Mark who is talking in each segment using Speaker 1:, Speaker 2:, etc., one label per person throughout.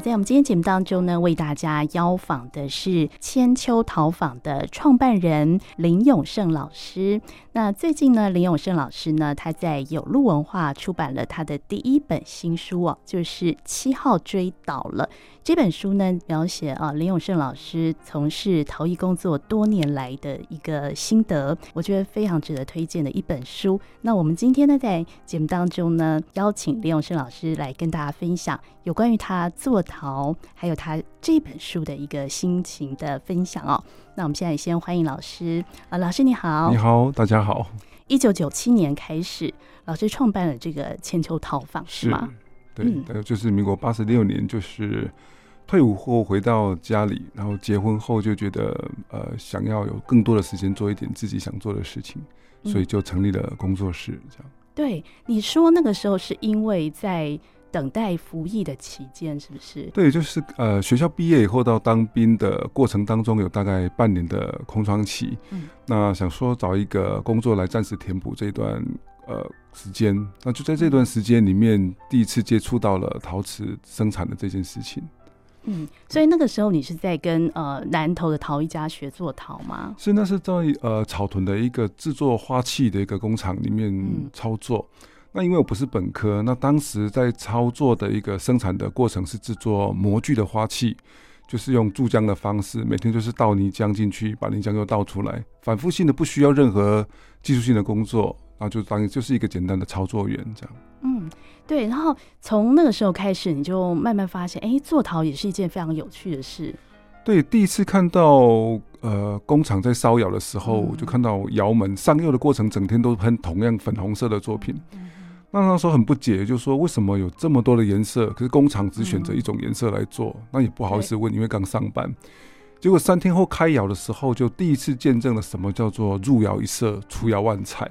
Speaker 1: 在我们今天节目当中呢，为大家邀访的是千秋陶坊的创办人林永胜老师。那最近呢，林永胜老师呢，他在有路文化出版了他的第一本新书哦，就是《七号追倒了》。这本书呢，描写啊林永胜老师从事陶艺工作多年来的一个心得，我觉得非常值得推荐的一本书。那我们今天呢，在节目当中呢，邀请林永胜老师来跟大家分享有关于他做陶，还有他这本书的一个心情的分享哦。那我们现在先欢迎老师啊，老师你好，
Speaker 2: 你好，大家好。
Speaker 1: 一九九七年开始，老师创办了这个千秋陶坊，是吗？
Speaker 2: 对，嗯、就是民国八十六年，就是退伍后回到家里，然后结婚后就觉得呃，想要有更多的时间做一点自己想做的事情，所以就成立了工作室。这样。
Speaker 1: 对，你说那个时候是因为在等待服役的期间，是不是？
Speaker 2: 对，就是呃，学校毕业以后到当兵的过程当中，有大概半年的空窗期。嗯，那想说找一个工作来暂时填补这段。呃，时间，那就在这段时间里面，第一次接触到了陶瓷生产的这件事情。
Speaker 1: 嗯，所以那个时候你是在跟呃南投的陶艺家学做陶吗？
Speaker 2: 是，那是在呃草屯的一个制作花器的一个工厂里面操作。嗯、那因为我不是本科，那当时在操作的一个生产的过程是制作模具的花器，就是用注浆的方式，每天就是倒泥浆进去，把泥浆又倒出来，反复性的，不需要任何技术性的工作。然后就当就是一个简单的操作员这样。
Speaker 1: 嗯，对。然后从那个时候开始，你就慢慢发现，哎，做陶也是一件非常有趣的事。
Speaker 2: 对，第一次看到呃工厂在烧窑的时候，嗯、就看到窑门上釉的过程，整天都喷同样粉红色的作品。嗯、那那时候很不解，就是说为什么有这么多的颜色，可是工厂只选择一种颜色来做？嗯、那也不好意思问，因为刚上班。结果三天后开窑的时候，就第一次见证了什么叫做入窑一色，出窑万彩。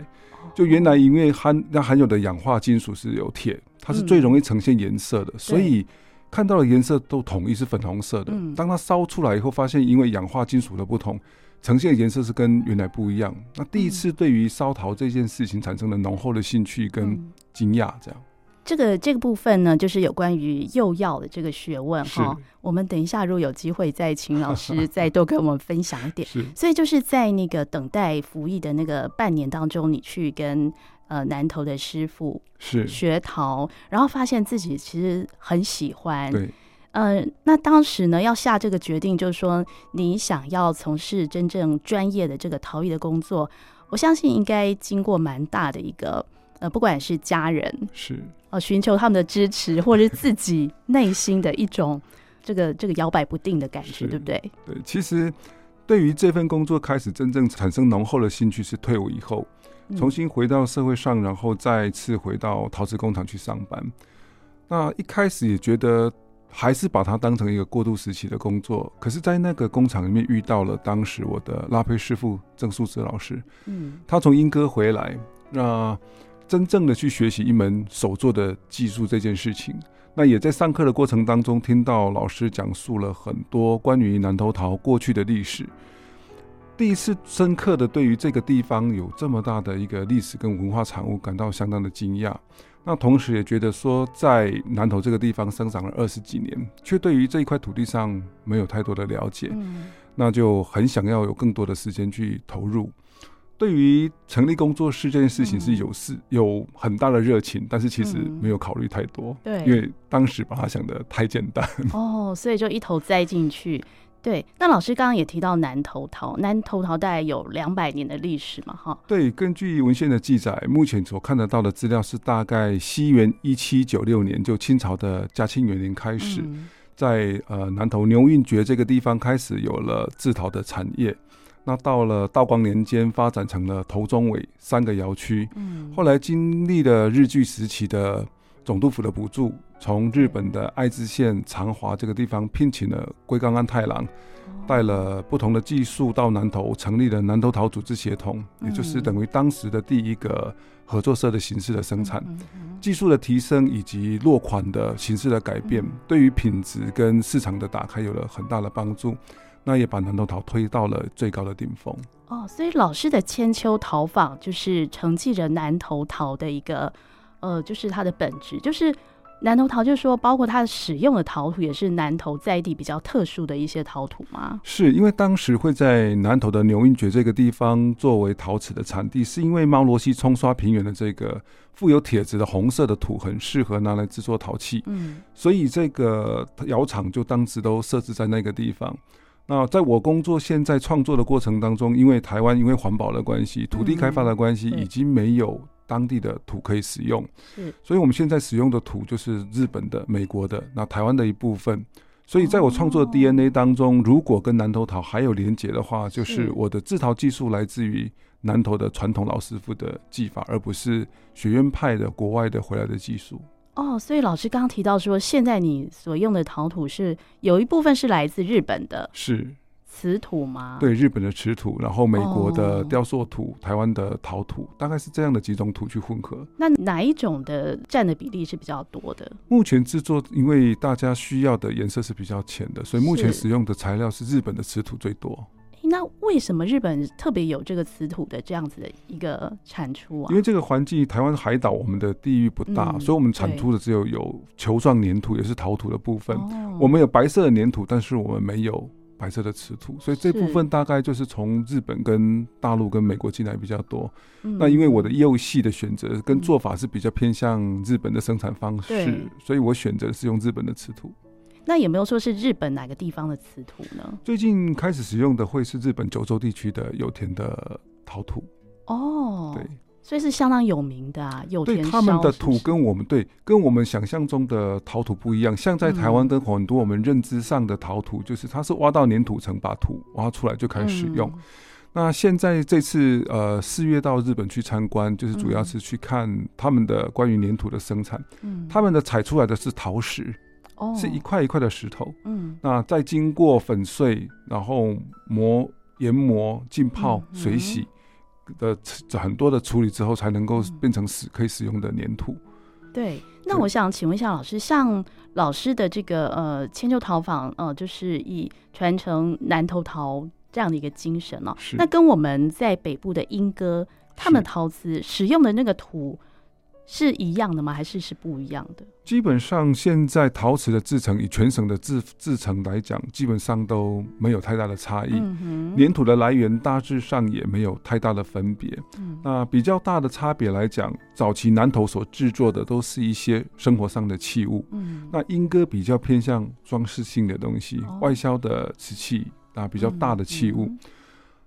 Speaker 2: 就原来因为含那含有的氧化金属是有铁，它是最容易呈现颜色的，嗯、所以看到的颜色都统一是粉红色的。嗯、当它烧出来以后，发现因为氧化金属的不同，呈现的颜色是跟原来不一样。那第一次对于烧陶这件事情产生了浓厚的兴趣跟惊讶，这样。
Speaker 1: 这个这个部分呢，就是有关于釉药的这个学问哈。是我们等一下如果有机会再请老师再多跟我们分享一点。是所以就是在那个等待服役的那个半年当中，你去跟呃南投的师傅是学陶，然后发现自己其实很喜欢。对。呃，那当时呢要下这个决定，就是说你想要从事真正专业的这个陶艺的工作，我相信应该经过蛮大的一个。呃，不管是家人是呃寻求他们的支持，或者是自己 内心的一种这个这个摇摆不定的感觉，对不对？
Speaker 2: 对，其实对于这份工作开始真正产生浓厚的兴趣是退伍以后，重新回到社会上，然后再次回到陶瓷工厂去上班。那一开始也觉得还是把它当成一个过渡时期的工作，可是，在那个工厂里面遇到了当时我的拉胚师傅郑树哲老师，嗯，他从英歌回来，那。真正的去学习一门手做的技术这件事情，那也在上课的过程当中听到老师讲述了很多关于南投陶过去的历史。第一次深刻的对于这个地方有这么大的一个历史跟文化产物感到相当的惊讶。那同时也觉得说，在南投这个地方生长了二十几年，却对于这一块土地上没有太多的了解，那就很想要有更多的时间去投入。对于成立工作室这件事情是有事、嗯、有很大的热情，但是其实没有考虑太多，对、嗯，因为当时把它想得太简单。
Speaker 1: 哦，所以就一头栽进去。对，那老师刚刚也提到南投陶，南投陶大概有两百年的历史嘛，哈。
Speaker 2: 对，根据文献的记载，目前所看得到的资料是大概西元一七九六年，就清朝的嘉庆元年开始，嗯、在呃南投牛运爵这个地方开始有了制陶的产业。那到了道光年间，发展成了头中尾三个窑区。嗯，后来经历了日据时期的总督府的补助，从日本的爱知县长华这个地方聘请了龟冈安太郎，带了不同的技术到南投，成立了南投陶组织协同，也就是等于当时的第一个合作社的形式的生产。技术的提升以及落款的形式的改变，对于品质跟市场的打开有了很大的帮助。那也把南投陶推到了最高的顶峰
Speaker 1: 哦，所以老师的千秋陶坊就是承继着南投陶的一个，呃，就是它的本质，就是南投陶就是说，包括它使用的陶土也是南投在地比较特殊的一些陶土吗？
Speaker 2: 是因为当时会在南投的牛英角这个地方作为陶瓷的产地，是因为猫罗溪冲刷平原的这个富有铁质的红色的土很适合拿来制作陶器，嗯，所以这个窑厂就当时都设置在那个地方。那在我工作现在创作的过程当中，因为台湾因为环保的关系、土地开发的关系，已经没有。当地的土可以使用，是，所以我们现在使用的土就是日本的、美国的，那台湾的一部分。所以在我创作的 DNA 当中，如果跟南投陶还有连结的话，就是我的制陶技术来自于南投的传统老师傅的技法，而不是学院派的国外的回来的技术。
Speaker 1: 哦，所以老师刚刚提到说，现在你所用的陶土是有一部分是来自日本的，
Speaker 2: 是。
Speaker 1: 瓷土吗？
Speaker 2: 对，日本的瓷土，然后美国的雕塑土，哦、台湾的陶土，大概是这样的几种土去混合。
Speaker 1: 那哪一种的占的比例是比较多的？
Speaker 2: 目前制作，因为大家需要的颜色是比较浅的，所以目前使用的材料是日本的瓷土最多。
Speaker 1: 那为什么日本特别有这个瓷土的这样子的一个产出啊？
Speaker 2: 因为这个环境，台湾海岛，我们的地域不大，嗯、所以我们产出的只有有球状粘土，也是陶土的部分。哦、我们有白色的粘土，但是我们没有。白色的瓷土，所以这部分大概就是从日本跟大陆跟美国进来比较多。嗯、那因为我的釉系的选择跟做法是比较偏向日本的生产方式，嗯、所以我选择是用日本的瓷土。
Speaker 1: 那有没有说是日本哪个地方的瓷土呢？
Speaker 2: 最近开始使用的会是日本九州地区的有田的陶土。
Speaker 1: 哦，
Speaker 2: 对。
Speaker 1: 所以是相当有名的啊，有田
Speaker 2: 他们的土跟我们对跟我们想象中的陶土不一样。像在台湾跟很多我们认知上的陶土，就是它是挖到粘土层，把土挖出来就开始使用。嗯、那现在这次呃四月到日本去参观，就是主要是去看他们的关于粘土的生产。嗯，他们的采出来的是陶石，哦，是一块一块的石头。嗯，那再经过粉碎，然后磨、研磨、浸泡、水洗。的很多的处理之后，才能够变成使可以使用的粘土。
Speaker 1: 对，那我想请问一下老师，像老师的这个呃千秋陶坊，呃，就是以传承南投陶这样的一个精神哦。那跟我们在北部的莺歌，他们陶瓷使用的那个土。是一样的吗？还是是不一样的？
Speaker 2: 基本上，现在陶瓷的制成，以全省的制制成来讲，基本上都没有太大的差异。嗯。粘土的来源大致上也没有太大的分别。嗯。那比较大的差别来讲，早期南投所制作的都是一些生活上的器物。嗯。那莺歌比较偏向装饰性的东西，哦、外销的瓷器啊，比较大的器物。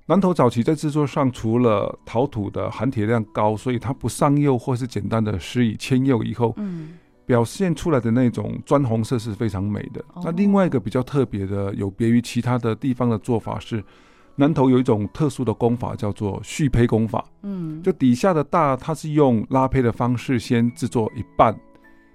Speaker 2: 南投早期在制作上，除了陶土的含铁量高，所以它不上釉或是简单的施以铅釉以后，嗯，表现出来的那种砖红色是非常美的。哦、那另外一个比较特别的，有别于其他的地方的做法是，南投有一种特殊的工法叫做续胚工法，嗯，就底下的大它是用拉胚的方式先制作一半，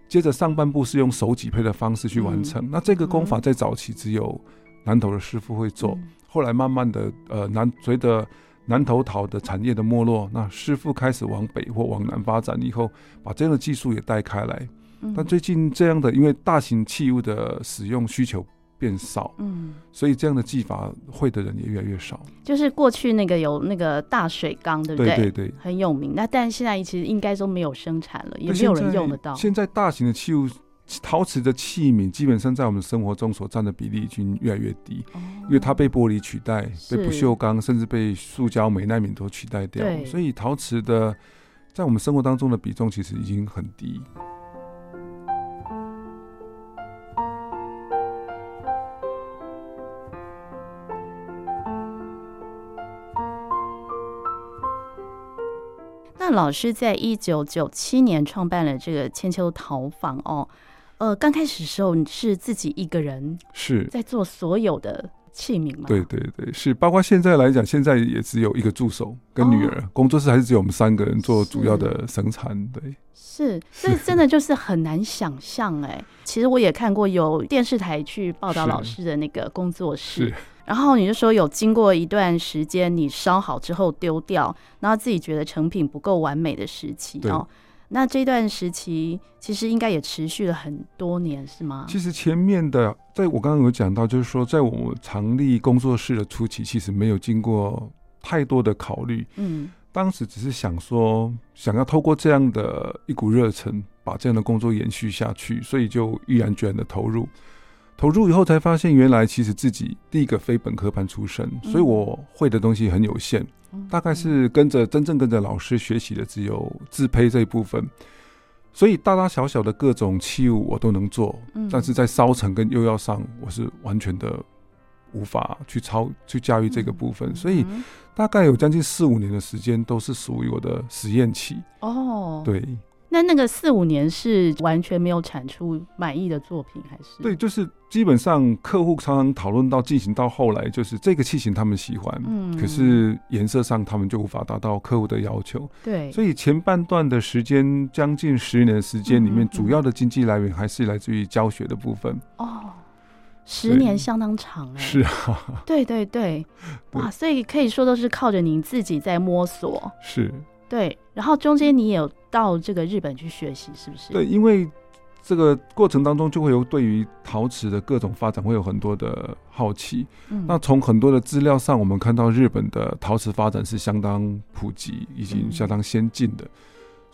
Speaker 2: 接着上半部是用手挤胚的方式去完成。嗯、那这个工法在早期只有南投的师傅会做。嗯后来慢慢的，呃，南随着南投陶的产业的没落，那师傅开始往北或往南发展以后，把这样的技术也带开来。嗯、但最近这样的，因为大型器物的使用需求变少，嗯，所以这样的技法会的人也越来越少。
Speaker 1: 就是过去那个有那个大水缸，对不对？
Speaker 2: 对对对，
Speaker 1: 很有名。那但现在其实应该都没有生产了，也没有人用得到。
Speaker 2: 现在大型的器物。陶瓷的器皿基本上在我们生活中所占的比例已经越来越低，哦、因为它被玻璃取代，被不锈钢甚至被塑胶、美耐皿都取代掉，所以陶瓷的在我们生活当中的比重其实已经很低。
Speaker 1: 那老师在一九九七年创办了这个千秋陶坊哦。呃，刚开始的时候你是自己一个人是在做所有的器皿吗？
Speaker 2: 对对对，是包括现在来讲，现在也只有一个助手跟女儿，哦、工作室还是只有我们三个人做主要的生产。对，
Speaker 1: 是，所以真的就是很难想象哎。其实我也看过有电视台去报道老师的那个工作室，然后你就说有经过一段时间你烧好之后丢掉，然后自己觉得成品不够完美的时期哦。那这段时期其实应该也持续了很多年，是吗？
Speaker 2: 其实前面的，在我刚刚有讲到，就是说，在我们成立工作室的初期，其实没有经过太多的考虑。嗯，当时只是想说，想要透过这样的一股热忱，把这样的工作延续下去，所以就毅然决然的投入。投入以后才发现，原来其实自己第一个非本科班出身，所以我会的东西很有限，大概是跟着真正跟着老师学习的只有自胚这一部分。所以大大小小的各种器物我都能做，但是在烧成跟釉药上，我是完全的无法去操去驾驭这个部分。所以大概有将近四五年的时间都是属于我的实验期。哦，对。
Speaker 1: 那那个四五年是完全没有产出满意的作品，还是？
Speaker 2: 对，就是基本上客户常常讨论到进行到后来，就是这个器型他们喜欢，嗯，可是颜色上他们就无法达到客户的要求，
Speaker 1: 对，
Speaker 2: 所以前半段的时间，将近十年的时间里面，主要的经济来源还是来自于教学的部分。
Speaker 1: 哦，十年相当长哎，
Speaker 2: 是啊，
Speaker 1: 对对。对，哇，所以可以说都是靠着您自己在摸索，
Speaker 2: 是。
Speaker 1: 对，然后中间你也有到这个日本去学习，是不是？
Speaker 2: 对，因为这个过程当中就会有对于陶瓷的各种发展会有很多的好奇。嗯，那从很多的资料上，我们看到日本的陶瓷发展是相当普及，已经相当先进的。嗯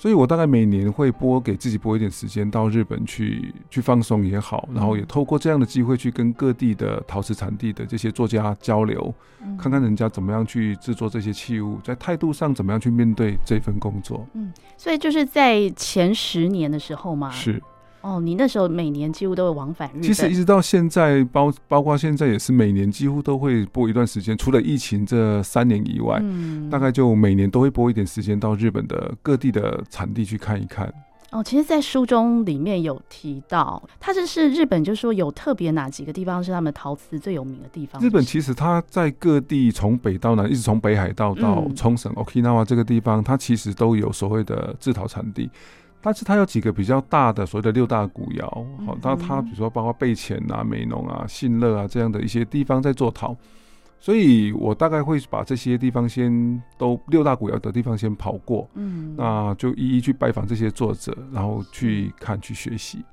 Speaker 2: 所以，我大概每年会拨给自己拨一点时间到日本去去放松也好，然后也透过这样的机会去跟各地的陶瓷产地的这些作家交流，看看人家怎么样去制作这些器物，在态度上怎么样去面对这份工作。
Speaker 1: 嗯，所以就是在前十年的时候嘛。
Speaker 2: 是。
Speaker 1: 哦，你那时候每年几乎都会往返日本。
Speaker 2: 其实一直到现在，包包括现在也是每年几乎都会播一段时间，除了疫情这三年以外，嗯，大概就每年都会播一点时间到日本的各地的产地去看一看。
Speaker 1: 哦，其实，在书中里面有提到，它这是日本，就是说有特别哪几个地方是他们陶瓷最有名的地方。
Speaker 2: 日本其实它在各地从北到南，一直从北海道到冲绳、Okinawa 这个地方，它其实都有所谓的制陶产地。但是它有几个比较大的所谓的六大古窑，好，那它比如说包括备前啊、美浓啊、信乐啊这样的一些地方在做陶，所以我大概会把这些地方先都六大古窑的地方先跑过，嗯，那就一一去拜访这些作者，然后去看去学习。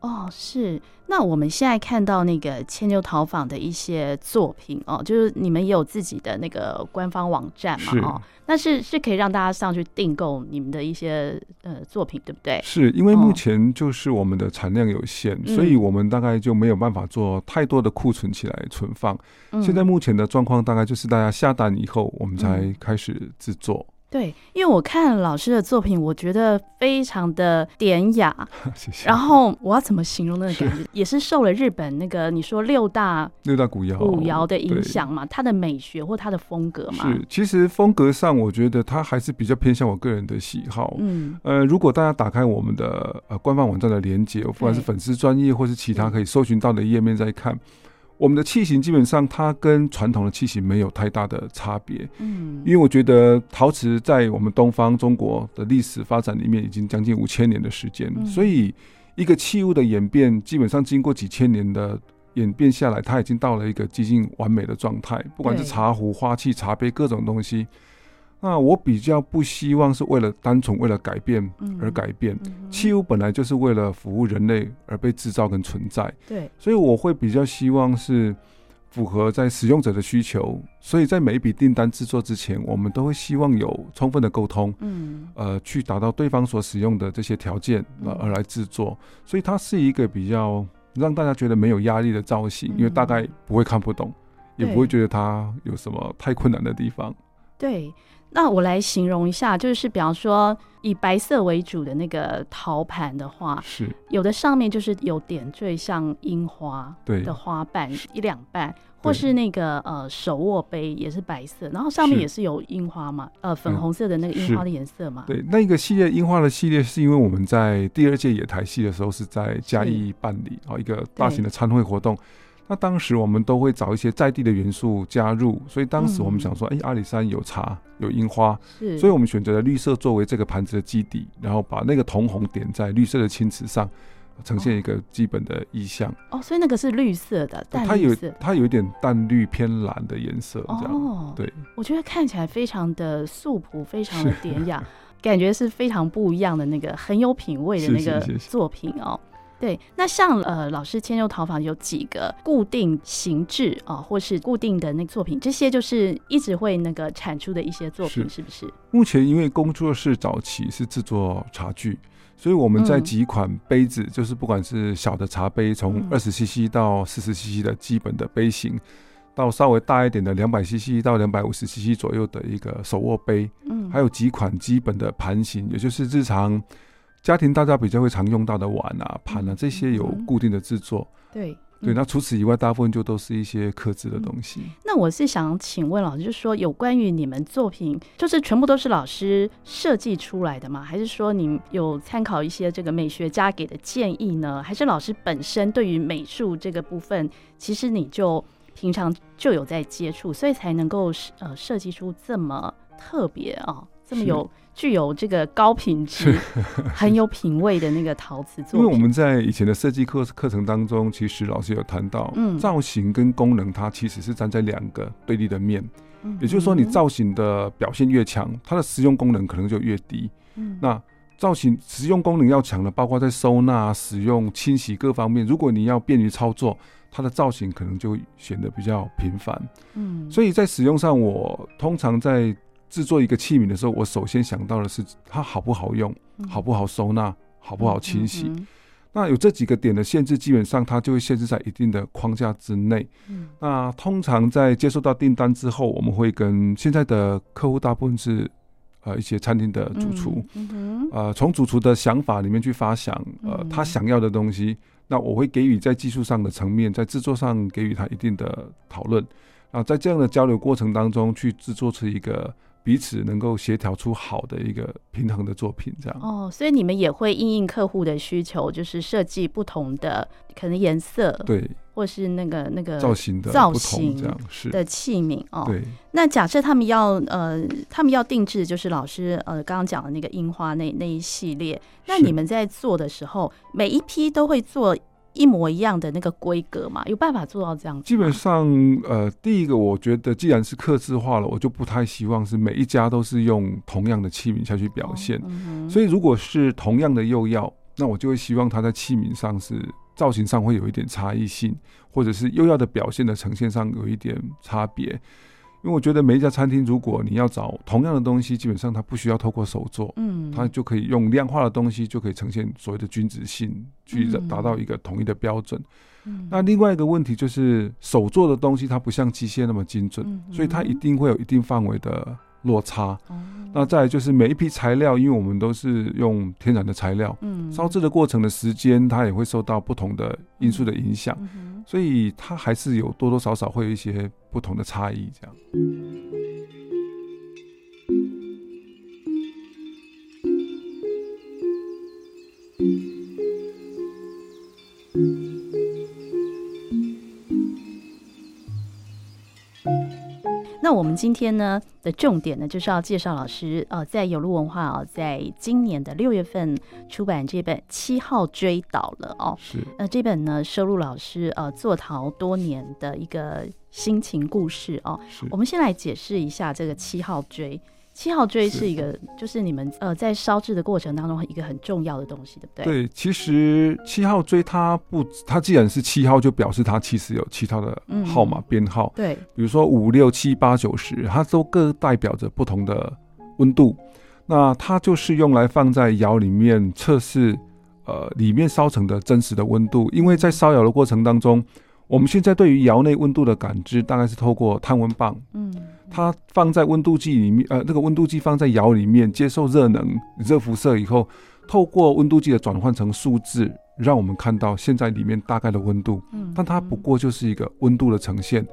Speaker 1: 哦，是。那我们现在看到那个千牛陶坊的一些作品哦，就是你们也有自己的那个官方网站嘛？哦，那是是可以让大家上去订购你们的一些呃作品，对不对？
Speaker 2: 是因为目前就是我们的产量有限，哦，所以我们大概就没有办法做太多的库存起来存放。嗯，现在目前的状况大概就是大家下单以后，我们才开始制作。
Speaker 1: 对，因为我看老师的作品，我觉得非常的典雅。
Speaker 2: 谢谢。
Speaker 1: 然后我要怎么形容那个感觉？也是受了日本那个你说六大
Speaker 2: 六大古窑
Speaker 1: 古窑的影响嘛？它的美学或它的风格嘛？
Speaker 2: 是，其实风格上，我觉得它还是比较偏向我个人的喜好。嗯，呃，如果大家打开我们的呃官方网站的连接，不管是粉丝专业或是其他可以搜寻到的页面，再看。我们的器型基本上，它跟传统的器型没有太大的差别。嗯，因为我觉得陶瓷在我们东方中国的历史发展里面，已经将近五千年的时间，所以一个器物的演变，基本上经过几千年的演变下来，它已经到了一个接近完美的状态。不管是茶壶、花器、茶杯各种东西。那我比较不希望是为了单纯为了改变而改变，器物本来就是为了服务人类而被制造跟存在，
Speaker 1: 对，
Speaker 2: 所以我会比较希望是符合在使用者的需求，所以在每一笔订单制作之前，我们都会希望有充分的沟通，嗯，呃，去达到对方所使用的这些条件而来制作，所以它是一个比较让大家觉得没有压力的造型，因为大概不会看不懂，也不会觉得它有什么太困难的地方，
Speaker 1: 对。那我来形容一下，就是比方说以白色为主的那个陶盘的话，
Speaker 2: 是。
Speaker 1: 有的上面就是有点缀像樱花的花瓣一两瓣，或是那个呃手握杯也是白色，然后上面也是有樱花嘛，呃粉红色的那个樱花的颜色嘛。
Speaker 2: 对，那个系列樱花的系列是因为我们在第二届野台戏的时候是在嘉义办理啊一个大型的参会活动。那当时我们都会找一些在地的元素加入，所以当时我们想说，哎、嗯欸，阿里山有茶，有樱花，是，所以我们选择了绿色作为这个盘子的基底，然后把那个铜红点在绿色的青瓷上，呈现一个基本的意象。
Speaker 1: 哦，所以那个是绿色的，淡绿色，
Speaker 2: 它有它有一点淡绿偏蓝的颜色，这样。哦，对，
Speaker 1: 我觉得看起来非常的素朴，非常的典雅，感觉是非常不一样的那个很有品味的那个作品哦。对，那像呃，老师千秋陶坊有几个固定形制啊，或是固定的那个作品，这些就是一直会那个产出的一些作品，是，是不是？
Speaker 2: 目前因为工作室早期是制作茶具，所以我们在几款杯子，嗯、就是不管是小的茶杯，从二十 CC 到四十 CC 的基本的杯型，嗯、到稍微大一点的两百 CC 到两百五十 CC 左右的一个手握杯，嗯，还有几款基本的盘型，也就是日常家庭大家比较会常用到的碗啊、盘啊，这些有固定的制作，
Speaker 1: 对。
Speaker 2: 对，那除此以外，大部分就都是一些刻字的东西。
Speaker 1: 嗯。那我是想请问老师，就是说有关于你们作品，就是全部都是老师设计出来的吗？还是说你有参考一些这个美学家给的建议呢？还是老师本身对于美术这个部分，其实你就平常就有在接触，所以才能够呃设计出这么特别啊，这么有。具有这个高品质、很有品味的那个陶瓷作品。
Speaker 2: 因为我们在以前的设计课课程当中，其实老师有谈到，嗯，造型跟功能它其实是站在两个对立的面。嗯，也就是说，你造型的表现越强，它的实用功能可能就越低。嗯，那造型实用功能要强的，包括在收纳、使用、清洗各方面，如果你要便于操作，它的造型可能就显得比较频繁。嗯，所以在使用上，我通常在制作一个器皿的时候，我首先想到的是它好不好用，嗯、好不好收纳，好不好清洗。嗯嗯、那有这几个点的限制，基本上它就会限制在一定的框架之内。嗯、那通常在接收到订单之后，我们会跟现在的客户大部分是呃一些餐厅的主厨，嗯嗯、呃从主厨的想法里面去发想呃他想要的东西。那我会给予在技术上的层面，在制作上给予他一定的讨论。啊，在这样的交流过程当中，去制作出一个。彼此能够协调出好的一个平衡的作品，这样
Speaker 1: 哦。所以你们也会应应客户的需求，就是设计不同的可能颜色，
Speaker 2: 对，
Speaker 1: 或是那个那个
Speaker 2: 造型的
Speaker 1: 造型
Speaker 2: 这样是
Speaker 1: 的器皿哦。
Speaker 2: 对。
Speaker 1: 那假设他们要呃，他们要定制，就是老师呃刚刚讲的那个樱花那那一系列，那你们在做的时候，每一批都会做。一模一样的那个规格嘛，有办法做到这样子？
Speaker 2: 基本上，呃，第一个，我觉得既然是刻字化了，我就不太希望是每一家都是用同样的器皿下去表现。哦嗯、所以，如果是同样的釉药，那我就会希望它在器皿上是造型上会有一点差异性，或者是釉药的表现的呈现上有一点差别。因为我觉得每一家餐厅，如果你要找同样的东西，基本上它不需要透过手做，嗯，它就可以用量化的东西就可以呈现所谓的均值性，去达到一个统一的标准。嗯，那另外一个问题就是手做的东西它不像机械那么精准，所以它一定会有一定范围的落差。那再就是每一批材料，因为我们都是用天然的材料，嗯，烧制的过程的时间它也会受到不同的因素的影响。所以它还是有多多少少会有一些不同的差异，这样。
Speaker 1: 那我们今天呢的重点呢，就是要介绍老师呃，在有路文化哦，在今年的六月份出版这本《七号追倒了》哦，是呃，这本呢收录老师呃坐逃多年的一个心情故事哦。是我们先来解释一下这个七号锥。七号锥是一个，是就是你们呃在烧制的过程当中一个很重要的东西，对不对？
Speaker 2: 对，其实七号锥它不，它既然是七号，就表示它其实有其他的号码编号。对，比如说五六七八九十，它都各代表着不同的温度。那它就是用来放在窑里面测试，呃，里面烧成的真实的温度。因为在烧窑的过程当中，我们现在对于窑内温度的感知，大概是透过探温棒。嗯。它放在温度计里面，呃，那个温度计放在窑里面，接受热能、热辐射以后，透过温度计的转换成数字，让我们看到现在里面大概的温度。嗯，但它不过就是一个温度的呈现。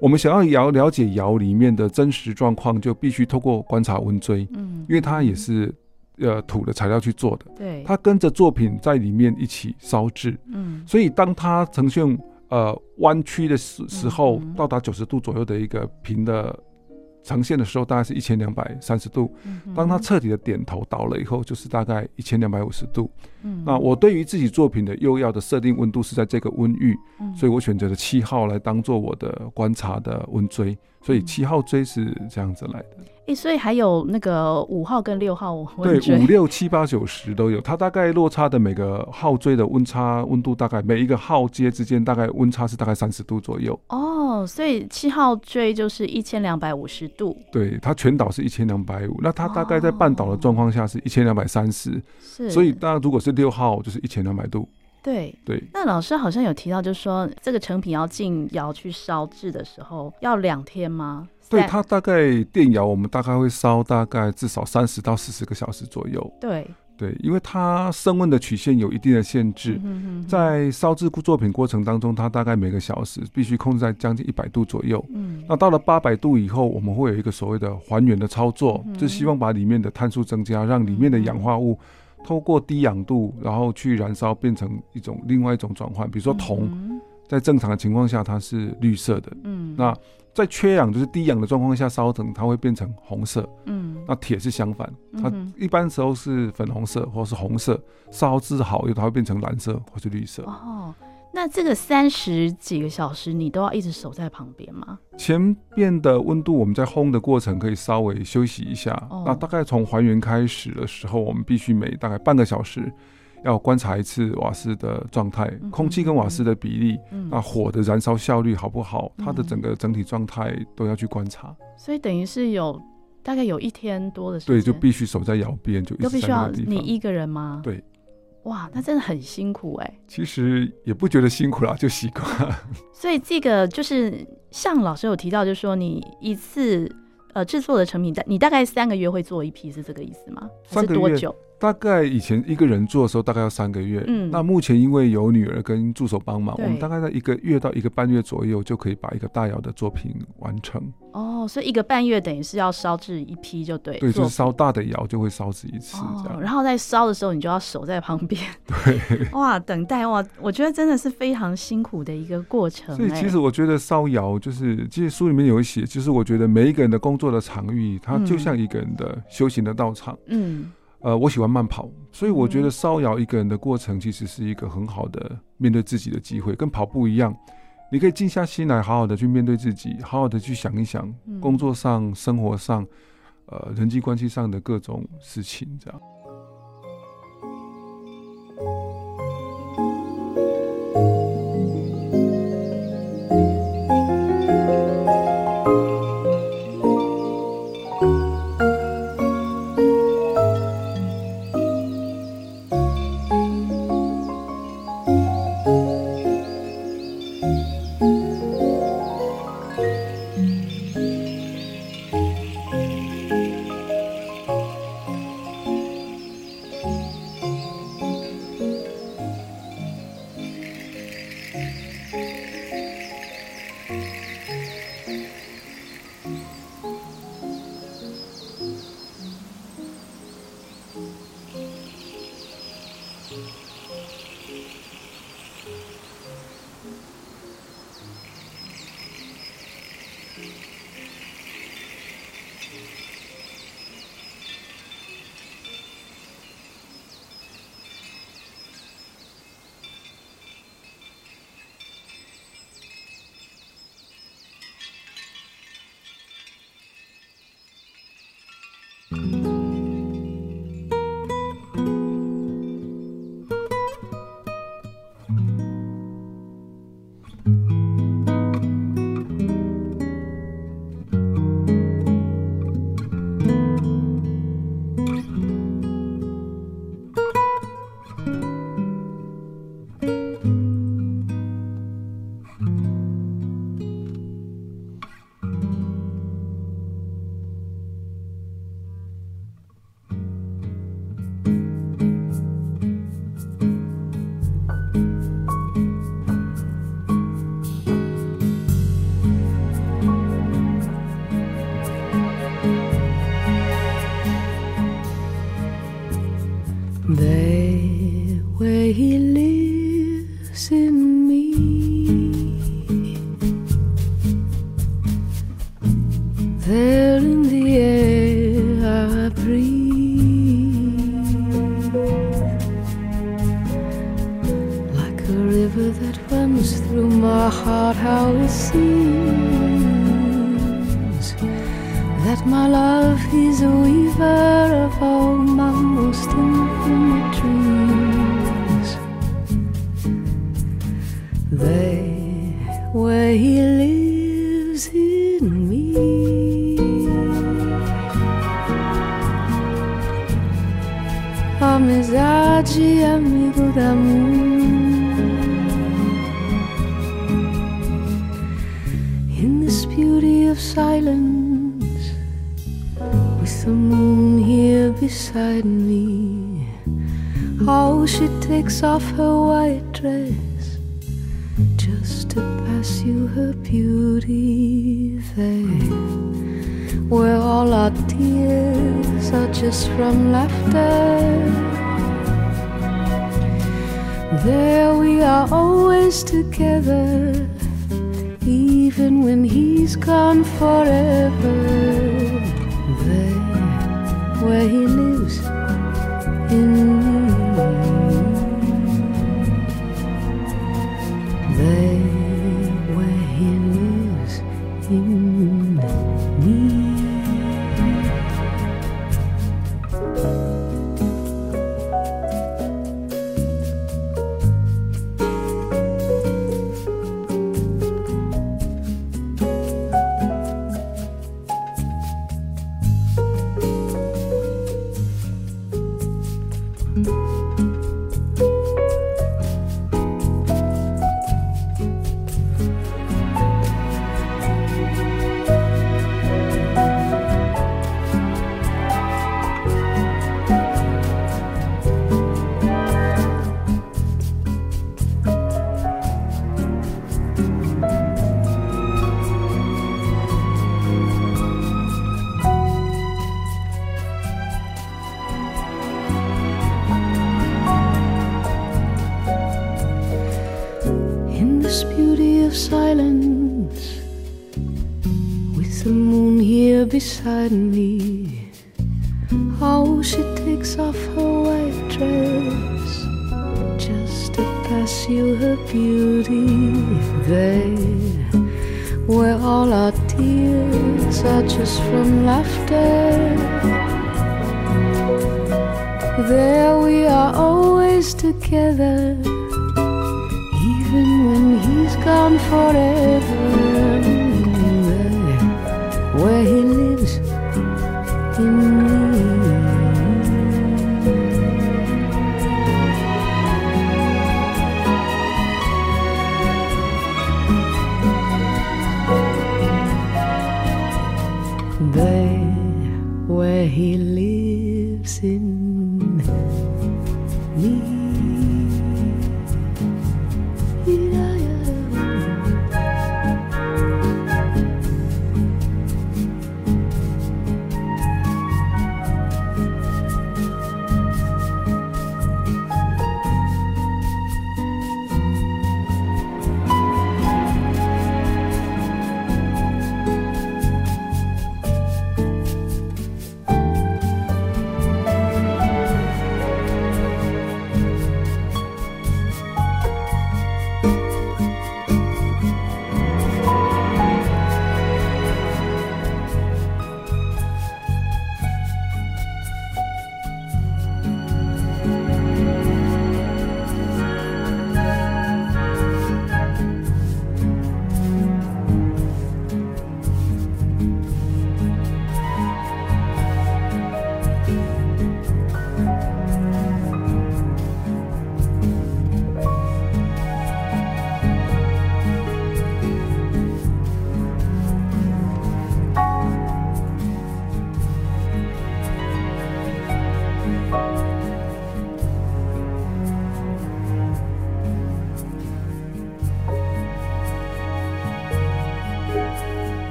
Speaker 2: 我们想要窑了解窑里面的真实状况，就必须透过观察温锥。嗯，因为它也是呃土的材料去做的。对，它跟着作品在里面一起烧制。嗯，所以当它呈现。呃，弯曲的时时候，到达九十度左右的一个平的呈现的时候，大概是一千两百三十度。当它彻底的点头倒了以后，就是大概一千两百五十度。那我对于自己作品的釉药的设定温度是在这个温域，所以我选择了七号来当做我的观察的温锥。所以七号锥是这样子来的。
Speaker 1: 哎、欸，所以还有那个五号跟六号，
Speaker 2: 对，五六七八九十都有。它大概落差的每个号锥的温差温度大概每一个号阶之间大概温差是大概三十度左右。
Speaker 1: 哦，所以七号锥就是一千两百五十度。
Speaker 2: 对，它全岛是一千两百五，那它大概在半岛的状况下是一千两百三十。是，所以当然如果是六号就是一千两百度。
Speaker 1: 对
Speaker 2: 对。
Speaker 1: 那老师好像有提到，就是说这个成品要进窑去烧制的时候要两天吗？
Speaker 2: 对，它大概电窑，我们大概会烧大概至少三十到四十个小时左右。
Speaker 1: 对
Speaker 2: 对，因为它升温的曲线有一定的限制，嗯、在烧制作品过程当中，它大概每个小时必须控制在将近一百度左右。嗯，那到了八百度以后，我们会有一个所谓的还原的操作，嗯、就希望把里面的碳素增加，让里面的氧化物透过低氧度，然后去燃烧，变成一种另外一种转换。比如说铜，在正常的情况下它是绿色的。嗯，那在缺氧，就是低氧的状况下烧成，它会变成红色。嗯，那铁是相反，它一般时候是粉红色或是红色，烧制好以后它会变成蓝色或是绿色。
Speaker 1: 哦，那这个三十几个小时你都要一直守在旁边吗？
Speaker 2: 前面的温度我们在烘的过程可以稍微休息一下。哦，那大概从还原开始的时候，我们必须每大概半个小时。要观察一次瓦斯的状态，空气跟瓦斯的比例，嗯、那火的燃烧效率好不好？嗯、它的整个整体状态都要去观察。
Speaker 1: 所以等于是有大概有一天多的时间，
Speaker 2: 对，就必须守在窑边，就都必须要
Speaker 1: 你一个人吗？
Speaker 2: 对，
Speaker 1: 哇，那真的很辛苦哎、
Speaker 2: 其实也不觉得辛苦啦，就习惯。
Speaker 1: 所以这个就是像老师有提到，就是说你一次呃制作的成品，你大概三个月会做一批，是这个意思吗？还是多久？
Speaker 2: 大概以前一个人做的时候，大概要三个月。嗯，那目前因为有女儿跟助手帮忙，我们大概在一个月到一个半月左右就可以把一个大窑的作品完成。
Speaker 1: 哦，所以一个半月等于是要烧制一批就对。
Speaker 2: 对，就是烧大的窑就会烧制一次这样。
Speaker 1: 哦，然后在烧的时候，你就要守在旁边。
Speaker 2: 对。
Speaker 1: 哇，等待哇，我觉得真的是非常辛苦的一个过程。
Speaker 2: 所以其实我觉得烧窑就是，其实书里面有写，就是我觉得每一个人的工作的场域，它就像一个人的修行的道场。嗯。呃，我喜欢慢跑，所以我觉得骚扰一个人的过程，其实是一个很好的面对自己的机会，跟跑步一样，你可以静下心来，好好的去面对自己，好好的去想一想工作上、生活上、呃，人际关系上的各种事情，
Speaker 3: 这样。Love is a weaver of all my most infinite dreams. They, where he lives in me. Amizade, amigo d'amor. In this beauty of silence, the moon here beside me, how she takes off her white dress just to pass you her beauty there, where all our tears are just from laughter. There we are always together even when he's gone forever. There, where he lives. In me. How she takes off her white dress just to pass you her beauty there, where all our tears are just from laughter. There dimly